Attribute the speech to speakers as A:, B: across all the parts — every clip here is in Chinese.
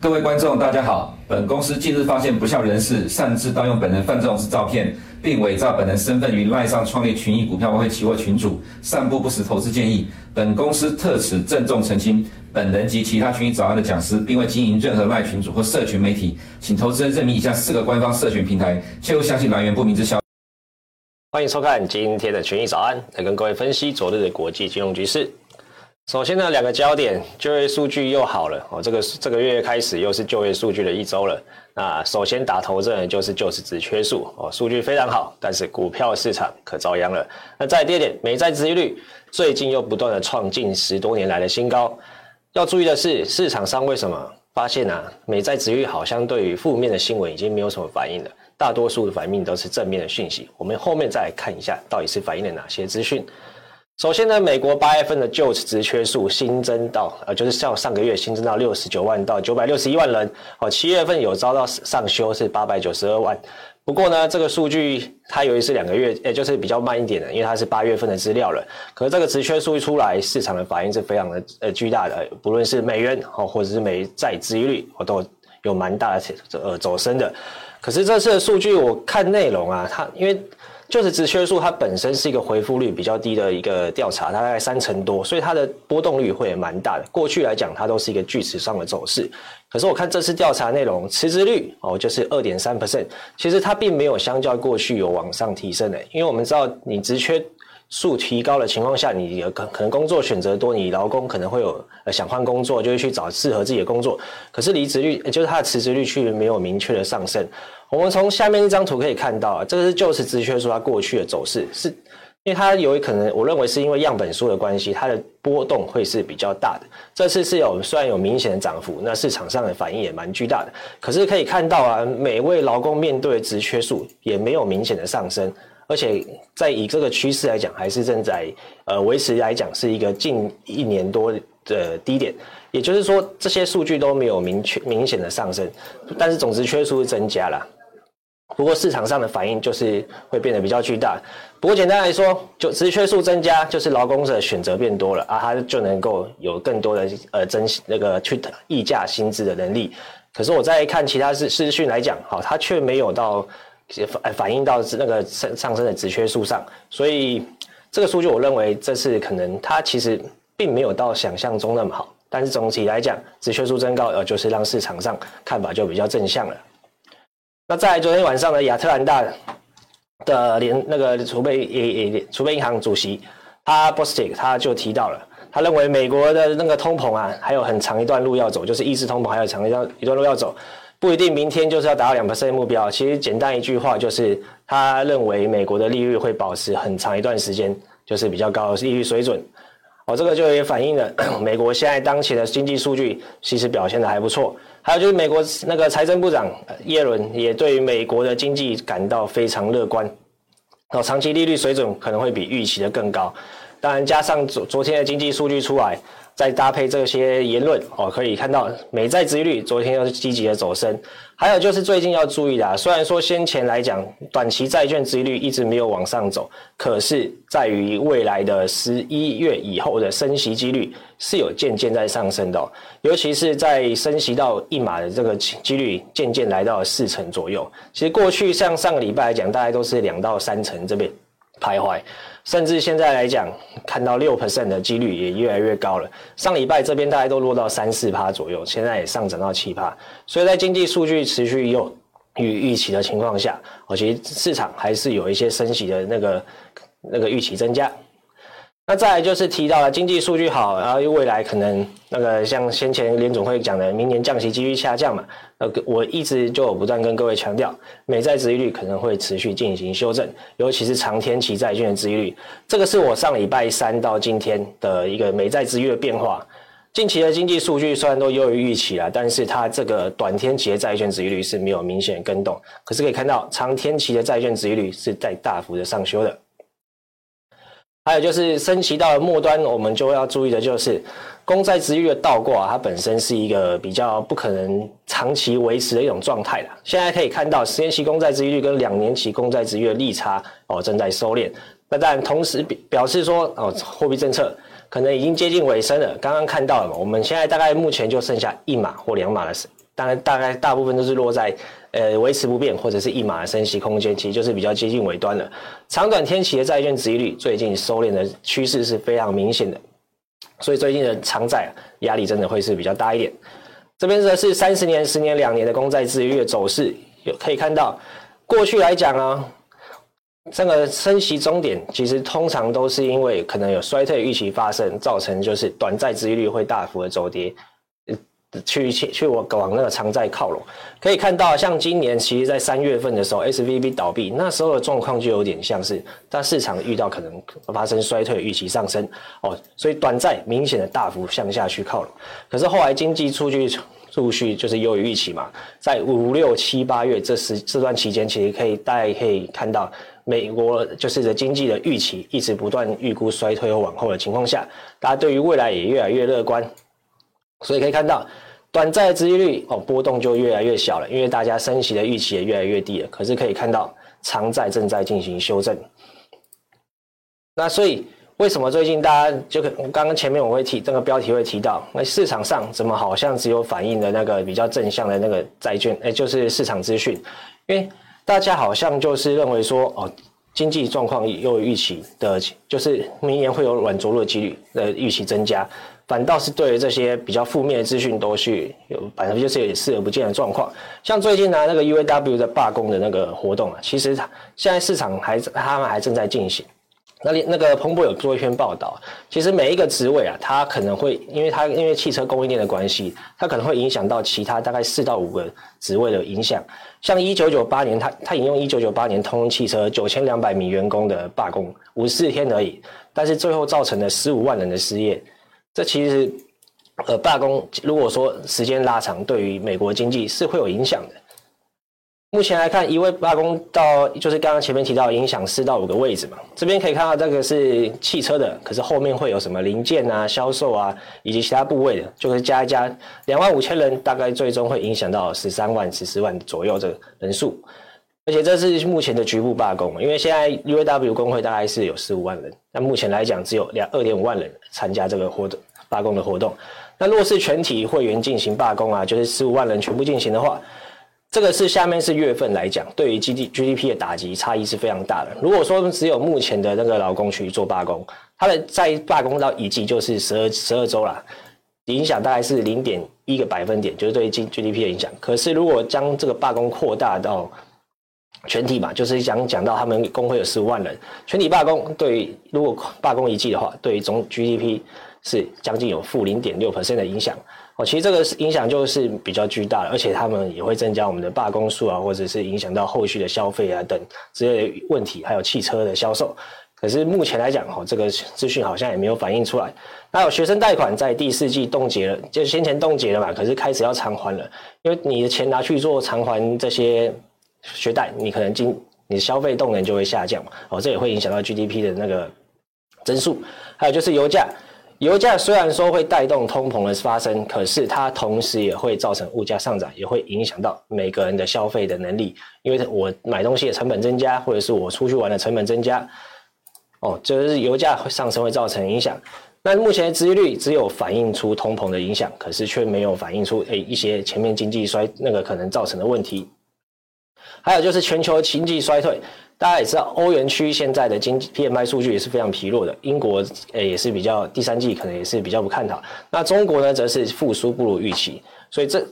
A: 各位观众，大家好。本公司近日发现不肖人士擅自盗用本人范仲式照片，并伪造本人身份于赖上创立群益股票外汇期货群组，散布不实投资建议。本公司特此郑重澄清，本人及其他群益早安的讲师，并未经营任何赖群组或社群媒体，请投资人认明以下四个官方社群平台，切勿相信来源不明之消息。
B: 欢迎收看今天的群益早安，来跟各位分析昨日的国际金融局势。首先呢，两个焦点，就业数据又好了哦。这个这个月开始又是就业数据的一周了。那首先打头阵就是就职职缺数哦，数据非常好，但是股票市场可遭殃了。那再第二点，美债殖利率最近又不断的创近十多年来的新高。要注意的是，市场上为什么发现啊，美债殖利率好像对于负面的新闻已经没有什么反应了，大多数的反应都是正面的讯息。我们后面再来看一下，到底是反映了哪些资讯。首先呢，美国八月份的就职职缺数新增到，呃，就是像上个月新增到六十九万到九百六十一万人，哦，七月份有遭到上修是八百九十二万。不过呢，这个数据它由于是两个月，也就是比较慢一点的，因为它是八月份的资料了。可是这个职缺数一出来，市场的反应是非常的呃巨大的，不论是美元哦，或者是美债殖利率，哦，都有蛮大的呃走升的。可是这次的数据我看内容啊，它因为。就是职缺数，它本身是一个回复率比较低的一个调查，它大概三成多，所以它的波动率会蛮大的。过去来讲，它都是一个锯齿上的走势。可是我看这次调查内容，辞职率哦，就是二点三 percent，其实它并没有相较过去有往上提升的，因为我们知道你职缺。数提高的情况下，你可可能工作选择多，你劳工可能会有呃想换工作，就会去找适合自己的工作。可是离职率，就是它的辞职率却没有明确的上升。我们从下面一张图可以看到啊，这个是就职职缺数它过去的走势，是因为它有可能，我认为是因为样本数的关系，它的波动会是比较大的。这次是有虽然有明显的涨幅，那市场上的反应也蛮巨大的。可是可以看到啊，每位劳工面对的职缺数也没有明显的上升。而且在以这个趋势来讲，还是正在呃维持来讲是一个近一年多的低点，也就是说这些数据都没有明确明显的上升，但是总职缺数增加了。不过市场上的反应就是会变得比较巨大。不过简单来说，就职缺数增加，就是劳工者选择变多了啊，他就能够有更多的呃增那个去议价薪资的能力。可是我再看其他资资讯来讲，好，它却没有到。反反映到那个上上升的职缺数上，所以这个数据我认为这次可能它其实并没有到想象中那么好，但是总体来讲，职缺数增高呃就是让市场上看法就比较正向了。那在昨天晚上的亚特兰大的联那个储备也也储备银行主席他 Bostic 他就提到了，他认为美国的那个通膨啊还有很长一段路要走，就是抑制通膨还有长一段一段路要走。不一定明天就是要达到两百分目标。其实简单一句话就是，他认为美国的利率会保持很长一段时间，就是比较高的利率水准。哦，这个就也反映了 美国现在当前的经济数据其实表现的还不错。还有就是美国那个财政部长耶伦也对于美国的经济感到非常乐观。哦，长期利率水准可能会比预期的更高。当然，加上昨昨天的经济数据出来。再搭配这些言论哦，可以看到美债殖利率昨天又是积极的走升。还有就是最近要注意的啊，虽然说先前来讲短期债券殖利率一直没有往上走，可是在于未来的十一月以后的升息几率是有渐渐在上升的哦，尤其是在升息到一码的这个几率渐渐来到四成左右。其实过去像上个礼拜来讲，大概都是两到三成这边徘徊。甚至现在来讲，看到六 percent 的几率也越来越高了。上礼拜这边大概都落到三四趴左右，现在也上涨到七趴。所以在经济数据持续有与预期的情况下，我觉得市场还是有一些升息的那个那个预期增加。那再来就是提到了经济数据好，然后未来可能那个像先前联总会讲的，明年降息几率下降嘛。呃，我一直就不断跟各位强调，美债殖利率可能会持续进行修正，尤其是长天期债券的殖利率。这个是我上礼拜三到今天的一个美债殖利率的变化。近期的经济数据虽然都优于预期了，但是它这个短天期的债券殖利率是没有明显的更动。可是可以看到，长天期的债券殖利率是在大幅的上修的。还有就是升息到了末端，我们就要注意的就是，公债殖利率的倒挂，它本身是一个比较不可能长期维持的一种状态了。现在可以看到，十年期公债殖利率跟两年期公债殖利率的利差哦正在收敛。那当然，同时表示说哦，货币政策可能已经接近尾声了。刚刚看到了嘛，我们现在大概目前就剩下一码或两码的，当然大概大部分都是落在呃维持不变或者是一码的升息空间，其实就是比较接近尾端了。长短天期的债券殖利率最近收敛的趋势是非常明显的。所以最近的长债，压力真的会是比较大一点。这边则是三十年、十年、两年的公债殖利率的走势，有可以看到，过去来讲啊，这个升息终点其实通常都是因为可能有衰退预期发生，造成就是短债殖利率会大幅的走跌。去去去，我往那个长债靠拢，可以看到，像今年其实，在三月份的时候，SVB 倒闭，那时候的状况就有点像是，当市场遇到可能发生衰退，预期上升哦，所以短债明显的大幅向下去靠拢。可是后来经济数据陆续就是优于预期嘛，在五六七八月这时这段期间，其实可以大家可以看到，美国就是的经济的预期一直不断预估衰退或往后的情况下，大家对于未来也越来越乐观。所以可以看到，短债殖利率哦波动就越来越小了，因为大家升息的预期也越来越低了。可是可以看到，长债正在进行修正。那所以为什么最近大家就刚刚前面我会提这个标题会提到，那市场上怎么好像只有反映的那个比较正向的那个债券，哎，就是市场资讯，因为大家好像就是认为说哦，经济状况又有预期的，就是明年会有软着陆的几率的预期增加。反倒是对于这些比较负面的资讯都是有反正就是有视而不见的状况。像最近呢、那个 UAW 的罢工的那个活动啊，其实它现在市场还他们还正在进行。那里那个彭博有做一篇报道，其实每一个职位啊，它可能会因为它因为汽车供应链的关系，它可能会影响到其他大概四到五个职位的影响。像一九九八年，它它引用一九九八年通用汽车九千两百名员工的罢工，五十四天而已，但是最后造成了十五万人的失业。这其实，呃，罢工如果说时间拉长，对于美国经济是会有影响的。目前来看，一位罢工到就是刚刚前面提到影响四到五个位置嘛。这边可以看到这个是汽车的，可是后面会有什么零件啊、销售啊，以及其他部位的，就是加一加，两万五千人，大概最终会影响到十三万、十四万左右这个人数。而且这是目前的局部罢工，因为现在 UAW 工会大概是有十五万人，但目前来讲只有两二点五万人参加这个活动罢工的活动。那若是全体会员进行罢工啊，就是十五万人全部进行的话，这个是下面是月份来讲，对于 G D G D P 的打击差异是非常大的。如果说只有目前的那个劳工去做罢工，它的在罢工到一季就是十二十二周啦，影响大概是零点一个百分点，就是对 G G D P 的影响。可是如果将这个罢工扩大到全体嘛，就是讲讲到他们工会有十五万人，全体罢工，对如果罢工一季的话，对于总 GDP 是将近有负零点六 percent 的影响哦。其实这个影响就是比较巨大的，而且他们也会增加我们的罢工数啊，或者是影响到后续的消费啊等之类的问题，还有汽车的销售。可是目前来讲，哦，这个资讯好像也没有反映出来。还有学生贷款在第四季冻结了，就先前冻结了嘛，可是开始要偿还了，因为你的钱拿去做偿还这些。学贷，你可能经你的消费动能就会下降，哦，这也会影响到 GDP 的那个增速。还有就是油价，油价虽然说会带动通膨的发生，可是它同时也会造成物价上涨，也会影响到每个人的消费的能力。因为我买东西的成本增加，或者是我出去玩的成本增加，哦，就是油价会上升会造成影响。那目前的殖利率只有反映出通膨的影响，可是却没有反映出诶一些前面经济衰那个可能造成的问题。还有就是全球经济衰退，大家也知道，欧元区现在的经济 PMI 数据也是非常疲弱的。英国诶也是比较第三季可能也是比较不看好。那中国呢，则是复苏不如预期，所以这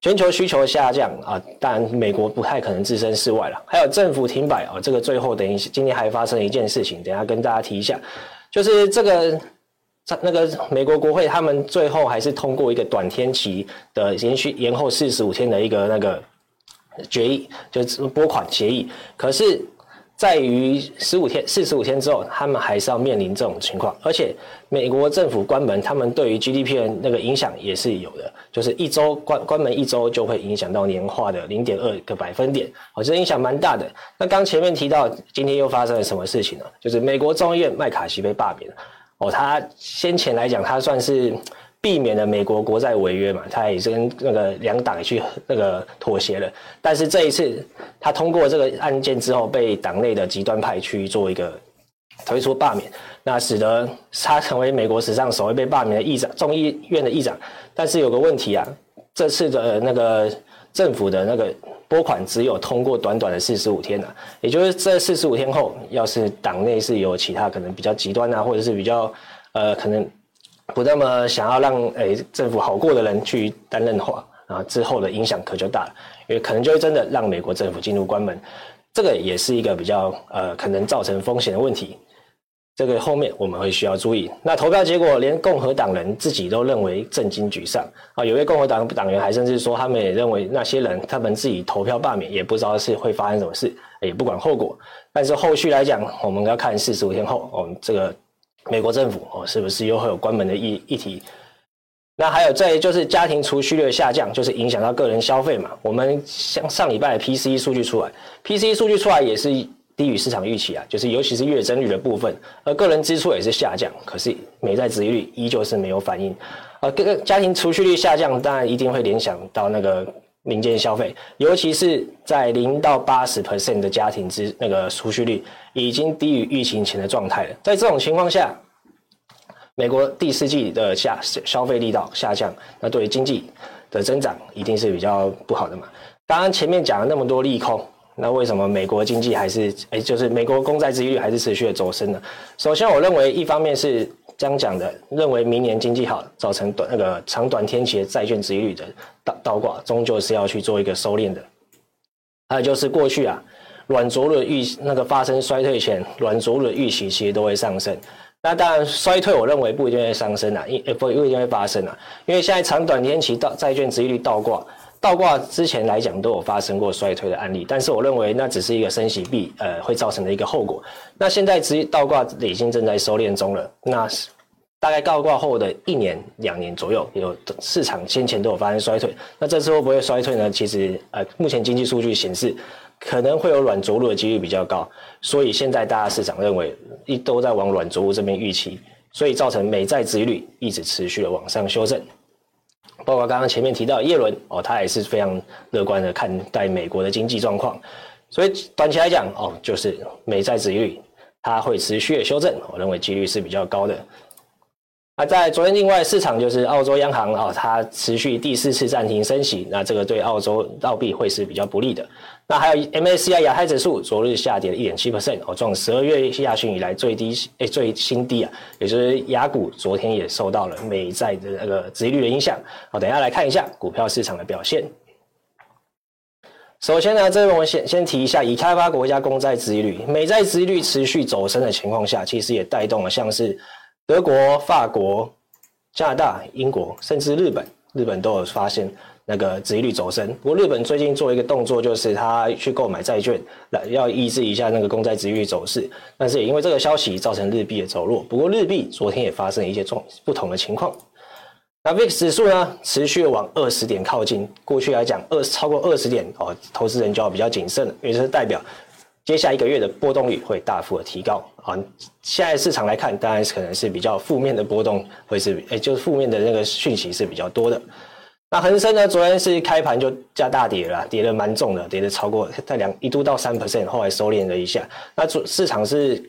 B: 全球需求下降啊，当然美国不太可能置身事外了。还有政府停摆啊，这个最后等于今天还发生了一件事情，等下跟大家提一下，就是这个那个美国国会他们最后还是通过一个短天期的延续延后四十五天的一个那个。决议就是拨款协议，可是在于十五天、四十五天之后，他们还是要面临这种情况。而且美国政府关门，他们对于 GDP 的那个影响也是有的，就是一周关关门一周就会影响到年化的零点二个百分点，哦，这影响蛮大的。那刚前面提到，今天又发生了什么事情呢？就是美国众议院麦卡锡被罢免。哦，他先前来讲，他算是。避免了美国国债违约嘛，他也是跟那个两党去那个妥协了。但是这一次他通过这个案件之后，被党内的极端派去做一个推出罢免，那使得他成为美国史上首位被罢免的议长，众议院的议长。但是有个问题啊，这次的那个政府的那个。拨款只有通过短短的四十五天啊，也就是这四十五天后，要是党内是有其他可能比较极端啊，或者是比较呃可能不那么想要让诶、政府好过的人去担任的话啊，之后的影响可就大了，因为可能就会真的让美国政府进入关门，这个也是一个比较呃可能造成风险的问题。这个后面我们会需要注意。那投票结果，连共和党人自己都认为震惊沮丧啊！有位共和党党员还甚至说，他们也认为那些人他们自己投票罢免，也不知道是会发生什么事，也不管后果。但是后续来讲，我们要看四十五天后，我们这个美国政府哦，是不是又会有关门的议议题？那还有再就是家庭储蓄率下降，就是影响到个人消费嘛。我们像上礼拜 PCE 数据出来，PCE 数据出来也是。低于市场预期啊，就是尤其是月增率的部分，而个人支出也是下降，可是美债殖利率依旧是没有反应。呃，各个家庭储蓄率下降，当然一定会联想到那个民间消费，尤其是在零到八十 percent 的家庭之那个储蓄率已经低于疫情前的状态了。在这种情况下，美国第四季的下消费力道下降，那对于经济的增长一定是比较不好的嘛。当然前面讲了那么多利空。那为什么美国经济还是哎，就是美国公债殖利率还是持续的走升呢？首先，我认为一方面是这样讲的，认为明年经济好，造成短那个长短天期的债券殖利率的倒倒挂，终究是要去做一个收敛的。还有就是过去啊，软着陆预那个发生衰退前，软着陆的预期其实都会上升。那当然衰退，我认为不一定会上升啊，因不不一定会发生啊，因为现在长短天期到债券殖利率倒挂。倒挂之前来讲都有发生过衰退的案例，但是我认为那只是一个升息必呃会造成的一个后果。那现在直倒挂已经正在收敛中了，那大概倒挂后的一年两年左右，有市场先前都有发生衰退。那这次会不会衰退呢？其实呃目前经济数据显示可能会有软着陆的几率比较高，所以现在大家市场认为一都在往软着陆这边预期，所以造成美债殖利率一直持续的往上修正。包括刚刚前面提到耶伦哦，他也是非常乐观的看待美国的经济状况，所以短期来讲哦，就是美债殖利率它会持续的修正，我认为几率是比较高的。那在昨天另外市场就是澳洲央行啊，它持续第四次暂停升息，那这个对澳洲澳币会是比较不利的。那还有 MSCI 亚太指数昨日下跌了一点七 percent，哦，创十二月下旬以来最低诶最新低啊，也就是亚股昨天也受到了美债的那个殖利率的影响。好，等下来看一下股票市场的表现。首先呢，这边我们先先提一下，已开发国家公债殖利率，美债殖利率持续走升的情况下，其实也带动了像是。德国、法国、加拿大、英国，甚至日本，日本都有发现那个殖利率走升。不过日本最近做一个动作，就是他去购买债券，来要抑制一下那个公债殖利率走势。但是也因为这个消息，造成日币的走弱。不过日币昨天也发生了一些状不同的情况。那 VIX 指数呢，持续往二十点靠近。过去来讲，二超过二十点哦，投资人就要比较谨慎了，因为是代表。接下一个月的波动率会大幅的提高啊！现在市场来看，当然是可能是比较负面的波动，会是诶，就是负面的那个讯息是比较多的。那恒生呢，昨天是开盘就加大跌了，跌得蛮重的，跌得超过在两一度到三 percent，后来收敛了一下。那市场是。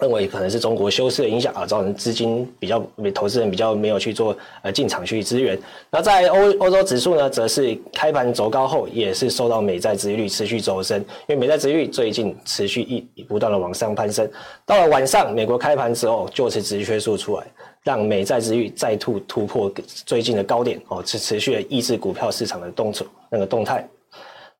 B: 认为可能是中国休市的影响啊，造成资金比较投资人比较没有去做呃进场去支援。那在欧欧洲指数呢，则是开盘走高后，也是受到美债殖利率持续走升，因为美债殖利率最近持续一不断的往上攀升。到了晚上，美国开盘之后，就是职缺数出来，让美债殖利率再突突破最近的高点哦，持持续的抑制股票市场的动作那个动态。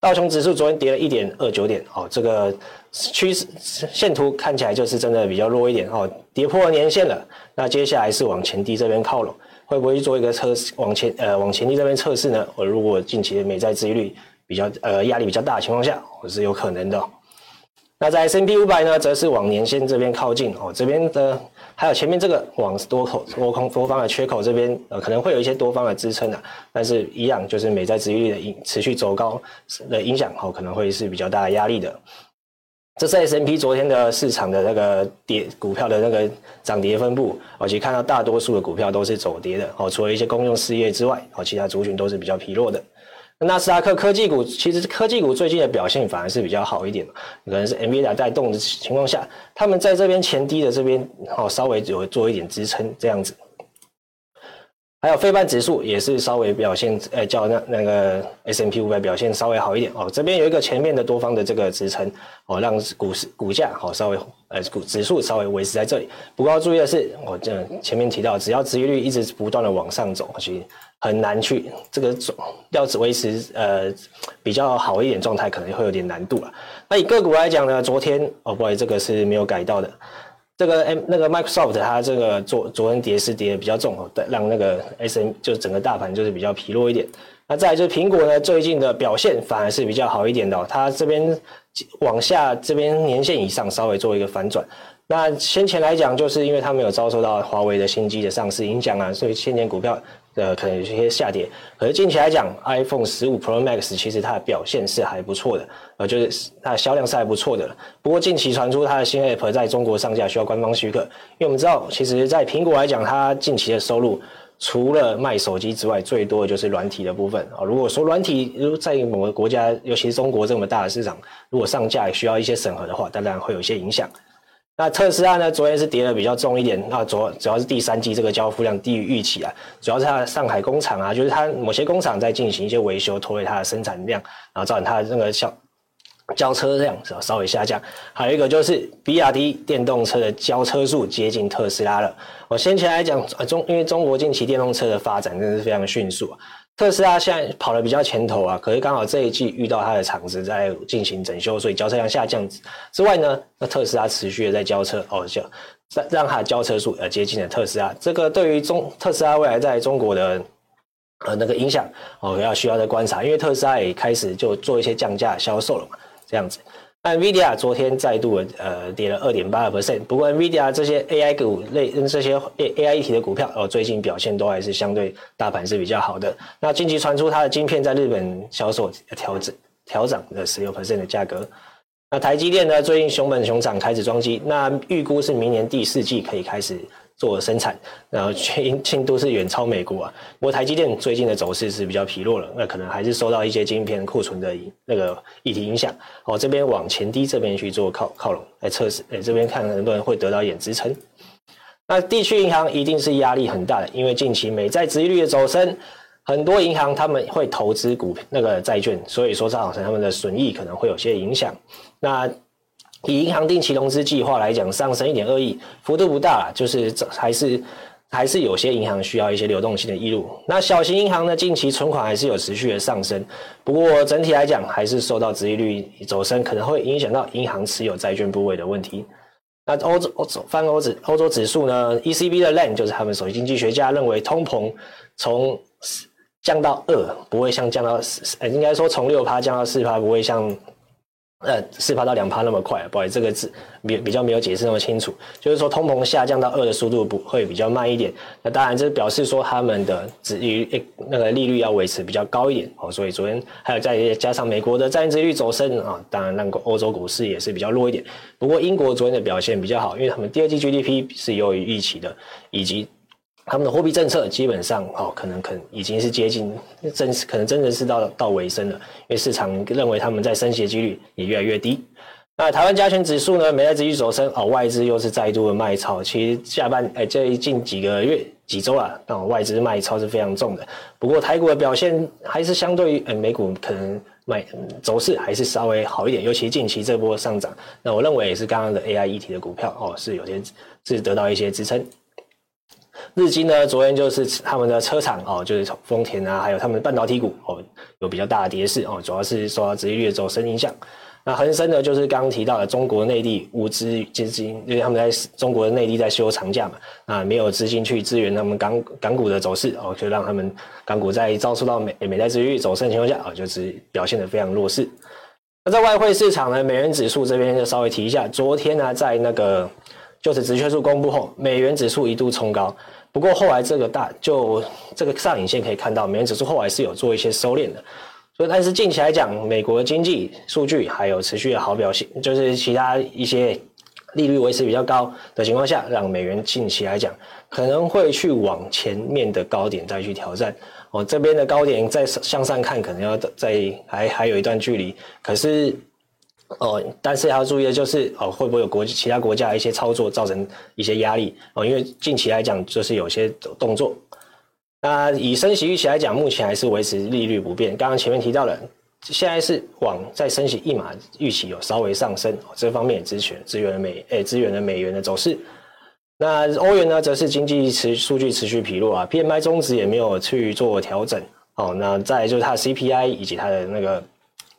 B: 道琼指数昨天跌了一点二九点哦，这个趋势线图看起来就是真的比较弱一点哦，跌破年线了。那接下来是往前低这边靠拢，会不会做一个测试往前呃往前低这边测试呢？我如果近期的美债殖利率比较呃压力比较大的情况下，我是有可能的。那在 S&P 五百呢，则是往年线这边靠近哦，这边的。还有前面这个往多口多空多方的缺口这边，呃，可能会有一些多方的支撑的，但是一样就是美债殖利率的持续走高的影响，哦，可能会是比较大的压力的。这是 S&P 昨天的市场的那个跌股票的那个涨跌分布，而且看到大多数的股票都是走跌的哦，除了一些公用事业之外，哦，其他族群都是比较疲弱的。纳斯达克科技股其实科技股最近的表现反而是比较好一点，可能是 NVIDIA 带动的情况下，他们在这边前低的这边哦稍微有做一点支撑这样子。还有非半指数也是稍微表现，呃，较那那个 S&P 五百表现稍微好一点哦。这边有一个前面的多方的这个支撑哦，让股市股价好稍微呃股指数稍微维持在这里。不过要注意的是，我这前面提到，只要殖利率一直不断的往上走，其实很难去这个要维持呃比较好一点状态，可能会有点难度了。那以个股来讲呢，昨天哦，不好意思，这个是没有改到的。这个 M 那个 Microsoft 它这个昨昨天跌是跌的比较重哦，让那个 S M 就整个大盘就是比较疲弱一点。那再来就是苹果呢，最近的表现反而是比较好一点的，它这边往下这边年线以上稍微做一个反转。那先前来讲，就是因为它没有遭受到华为的新机的上市影响啊，所以先前股票。呃，可能有些下跌，可是近期来讲，iPhone 十五 Pro Max 其实它的表现是还不错的，呃，就是它的销量是还不错的。不过近期传出它的新 App 在中国上架需要官方许可，因为我们知道，其实在苹果来讲，它近期的收入除了卖手机之外，最多的就是软体的部分啊。如果说软体如在某个国家，尤其是中国这么大的市场，如果上架需要一些审核的话，当然会有一些影响。那特斯拉呢？昨天是跌的比较重一点。那主主要是第三季这个交付量低于预期啊，主要是它的上海工厂啊，就是它某些工厂在进行一些维修，拖累它的生产量，然后造成它的那个交交车量是稍微下降。还有一个就是比亚迪电动车的交车数接近特斯拉了。我先前来讲，中因为中国近期电动车的发展真的是非常迅速啊。特斯拉现在跑的比较前头啊，可是刚好这一季遇到它的厂子在进行整修，所以交车量下降之外呢，那特斯拉持续的在交车哦，就让让它的交车数呃接近了特斯拉。这个对于中特斯拉未来在中国的呃那个影响哦，要需要再观察，因为特斯拉也开始就做一些降价销售了嘛，这样子。NVIDIA 昨天再度呃跌了二点八个 percent，不过 NVIDIA 这些 AI 股类这些 AI 一体的股票哦，最近表现都还是相对大盘是比较好的。那近期传出它的晶片在日本销售调整调涨了十六 percent 的价格。那台积电呢，最近熊本熊掌开始装机，那预估是明年第四季可以开始。做生产，然后进进度是远超美国啊。不过台积电最近的走势是比较疲弱了，那可能还是受到一些晶片库存的那个议题影响。哦，这边往前低这边去做靠靠拢来测试，哎，这边看能不能会得到一点支撑。那地区银行一定是压力很大的，因为近期美债殖利率的走升，很多银行他们会投资股那个债券，所以说造成他们的损益可能会有些影响。那以银行定期融资计划来讲，上升一点二亿，幅度不大，就是这还是还是有些银行需要一些流动性的挹注。那小型银行呢，近期存款还是有持续的上升，不过整体来讲，还是受到殖利率走升，可能会影响到银行持有债券部位的问题。那欧洲欧洲泛欧指欧洲指数呢，ECB 的 LAN 就是他们首席经济学家认为，通膨从降到二，不会像降到四，呃，应该说从六趴降到四趴，不会像。呃，四趴到两趴那么快，不好意思，这个字比比较没有解释那么清楚。就是说，通膨下降到二的速度不会比较慢一点。那当然，这表示说他们的殖利率那个利率要维持比较高一点哦。所以昨天还有再加上美国的债券利率走升啊，当然让欧洲股市也是比较弱一点。不过英国昨天的表现比较好，因为他们第二季 GDP 是优于预期的，以及。他们的货币政策基本上哦，可能可能已经是接近真，可能真的是到到尾声了，因为市场认为他们在升息的几率也越来越低。那台湾加权指数呢，美债殖利率走升哦，外资又是再度的卖超。其实下半哎，这近几个月几周啊，那外资卖超是非常重的。不过台股的表现还是相对于呃美股可能卖走势还是稍微好一点，尤其近期这波上涨，那我认为也是刚刚的 AI 议题的股票哦，是有些是得到一些支撑。日经呢，昨天就是他们的车厂哦，就是丰田啊，还有他们的半导体股哦，有比较大的跌势哦，主要是受到殖利率走升影响。那恒生呢，就是刚刚提到的中国内地无资资金，因为他们在中国的内地在休长假嘛，啊，没有资金去支援他们港港股的走势哦，就让他们港股在遭受到美美债殖利率走升的情况下啊，就是表现得非常弱势。那在外汇市场呢，美元指数这边就稍微提一下，昨天呢，在那个就是直缺数公布后，美元指数一度冲高。不过后来这个大就这个上影线可以看到，美元指数后来是有做一些收敛的，所以但是近期来讲，美国的经济数据还有持续的好表现，就是其他一些利率维持比较高的情况下，让美元近期来讲可能会去往前面的高点再去挑战。哦，这边的高点再向上看，可能要再还还有一段距离。可是，哦，但是要注意的就是，哦，会不会有国其他国家一些操作造成一些压力？哦，因为近期来讲，就是有些动作。那以升息预期来讲，目前还是维持利率不变。刚刚前面提到了，现在是往再升息一码，预期有稍微上升，哦，这方面也支持支援了美诶支援了美元的走势。那欧元呢，则是经济持数据持续疲弱啊，PMI 终值也没有去做调整哦。那再就是它的 CPI 以及它的那个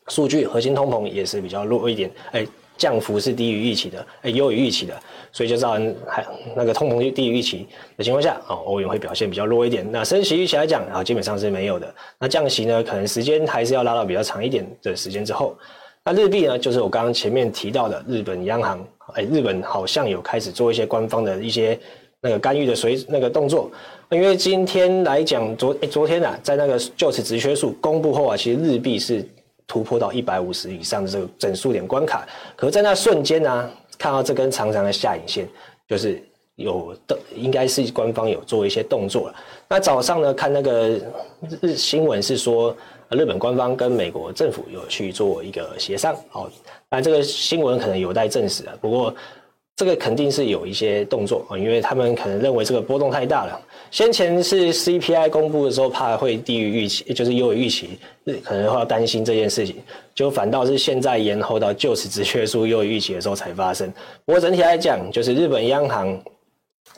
B: 数据，核心通膨也是比较弱一点，哎，降幅是低于预期的，哎，优于预期的，所以就造成还那个通膨低于预期的情况下，哦，欧元会表现比较弱一点。那升息预期来讲啊，基本上是没有的。那降息呢，可能时间还是要拉到比较长一点的时间之后。那日币呢，就是我刚刚前面提到的日本央行。哎，日本好像有开始做一些官方的一些那个干预的随那个动作，因为今天来讲，昨哎昨天啊，在那个就此职缺数公布后啊，其实日币是突破到一百五十以上的这个整数点关卡，可是在那瞬间呢、看到这根长长的下影线，就是有的应该是官方有做一些动作了。那早上呢，看那个日新闻是说，日本官方跟美国政府有去做一个协商，哦。那这个新闻可能有待证实啊，不过这个肯定是有一些动作啊，因为他们可能认为这个波动太大了。先前是 CPI 公布的时候，怕会低于预期，就是优于预期，可能会要担心这件事情，就反倒是现在延后到就此职缺数优于预期的时候才发生。不过整体来讲，就是日本央行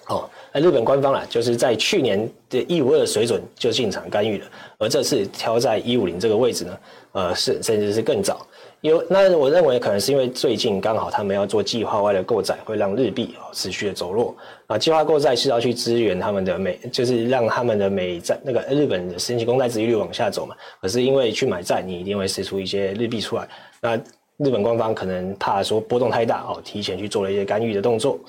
B: 哦，日本官方啦，就是在去年的一五二的水准就进场干预了，而这次挑在一五零这个位置呢，呃，是甚至是更早。有，那我认为可能是因为最近刚好他们要做计划外的购债，会让日币持续的走弱啊。计划购债是要去支援他们的美，就是让他们的美债那个日本的十年公债殖利率往下走嘛。可是因为去买债，你一定会释出一些日币出来。那日本官方可能怕说波动太大哦，提前去做了一些干预的动作。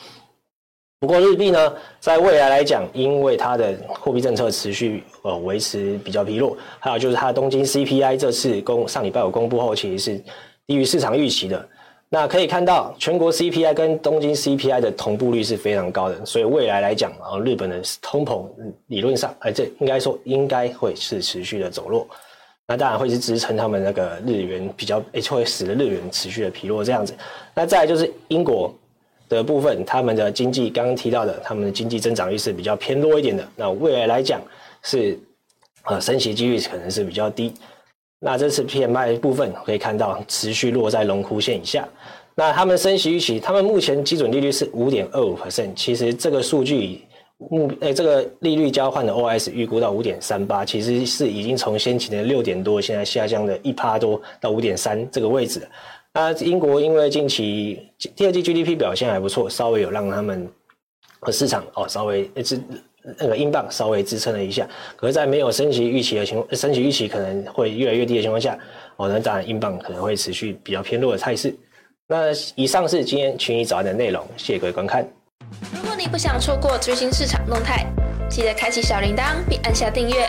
B: 不过日币呢，在未来来讲，因为它的货币政策持续呃维持比较疲弱，还有就是它的东京 CPI 这次公上礼拜五公布后，其实是低于市场预期的。那可以看到，全国 CPI 跟东京 CPI 的同步率是非常高的，所以未来来讲啊，日本的通膨理论上，哎，这应该说应该会是持续的走弱。那当然会是支撑他们那个日元比较，哎，会使得日元持续的疲弱这样子。那再来就是英国。的部分，他们的经济刚刚提到的，他们的经济增长率是比较偏弱一点的。那未来来讲，是呃升息几率可能是比较低。那这次 PMI 部分可以看到持续落在龙枯线以下。那他们升息预期，他们目前基准利率是五点二五 percent。其实这个数据目诶、这个利率交换的 O S 预估到五点三八，其实是已经从先前的六点多，现在下降了一趴多到五点三这个位置。啊英国因为近期第二季 GDP 表现还不错，稍微有让他们和市场哦稍微支那个英镑稍微支撑了一下。可是，在没有升息预期的情况，升息预期可能会越来越低的情况下，哦，那当然英镑可能会持续比较偏弱的态势。那以上是今天群益早安的内容，谢谢各位观看。
C: 如果你不想错过最新市场动态，记得开启小铃铛并按下订阅。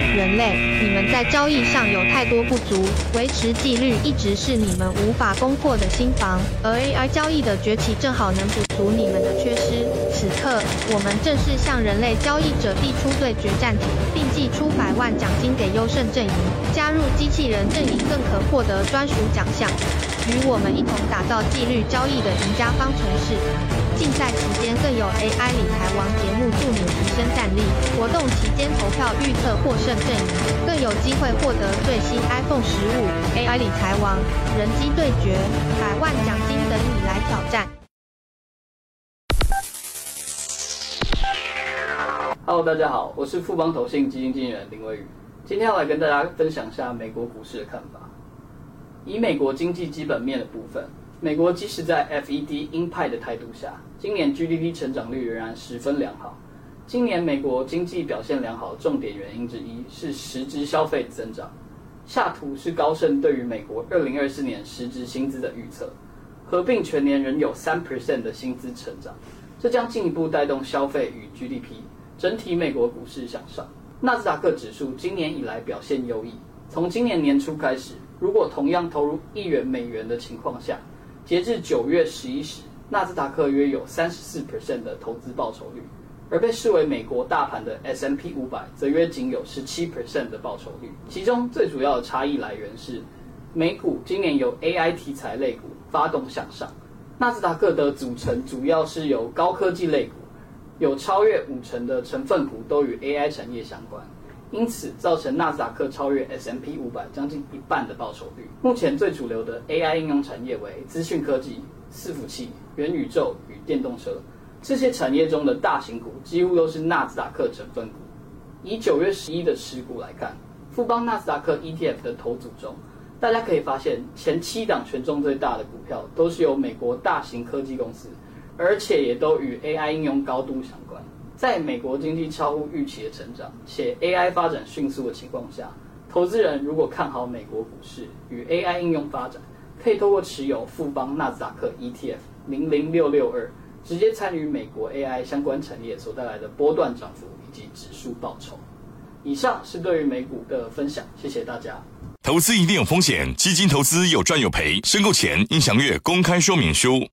D: 人类，你们在交易上有太多不足，维持纪律一直是你们无法攻破的心防。而 AI 交易的崛起正好能补足你们的缺失。此刻，我们正式向人类交易者递出对决战帖，并寄出百万奖金给优胜阵营。加入机器人阵营更可获得专属奖项。与我们一同打造纪律交易的赢家方程式。竞赛期间更有 AI 理财王节目助你提升战力，活动期间投票预测获胜阵营，更有机会获得最新 iPhone 十五。AI 理财王人机对决，百万奖金等你来挑战。
E: Hello，大家好，我是富邦投信基金经理人林威宇，今天要来跟大家分享一下美国股市的看法。以美国经济基本面的部分。美国即使在 FED 鹰派的态度下，今年 GDP 成长率仍然十分良好。今年美国经济表现良好，重点原因之一是实质消费增长。下图是高盛对于美国二零二四年实质薪资的预测，合并全年仍有三 percent 的薪资成长，这将进一步带动消费与 GDP，整体美国股市向上。纳斯达克指数今年以来表现优异，从今年年初开始，如果同样投入一元美元的情况下，截至九月十一时，纳斯达克约有三十四 percent 的投资报酬率。而被视为美国大盘的 S M P 五百则约仅有十七 percent 的报酬率，其中最主要的差异来源是，美股今年由 AI 题材类股发动向上，纳斯达克的组成主要是由高科技类股，有超越五成的成分股都与 AI 产业相关，因此造成纳斯达克超越 S&P 五百将近一半的报酬率。目前最主流的 AI 应用产业为资讯科技、伺服器、元宇宙与电动车。这些产业中的大型股几乎都是纳斯达克成分股。以九月十一的持股来看，富邦纳斯达克 ETF 的投组中，大家可以发现前七档权重最大的股票都是由美国大型科技公司，而且也都与 AI 应用高度相关。在美国经济超乎预期的成长，且 AI 发展迅速的情况下，投资人如果看好美国股市与 AI 应用发展，可以透过持有富邦纳斯达克 ETF 零零六六二。直接参与美国 AI 相关产业所带来的波段涨幅以及指数报酬。以上是对于美股的分享，谢谢大家。
F: 投资一定有风险，基金投资有赚有赔，申购前应详阅公开说明书。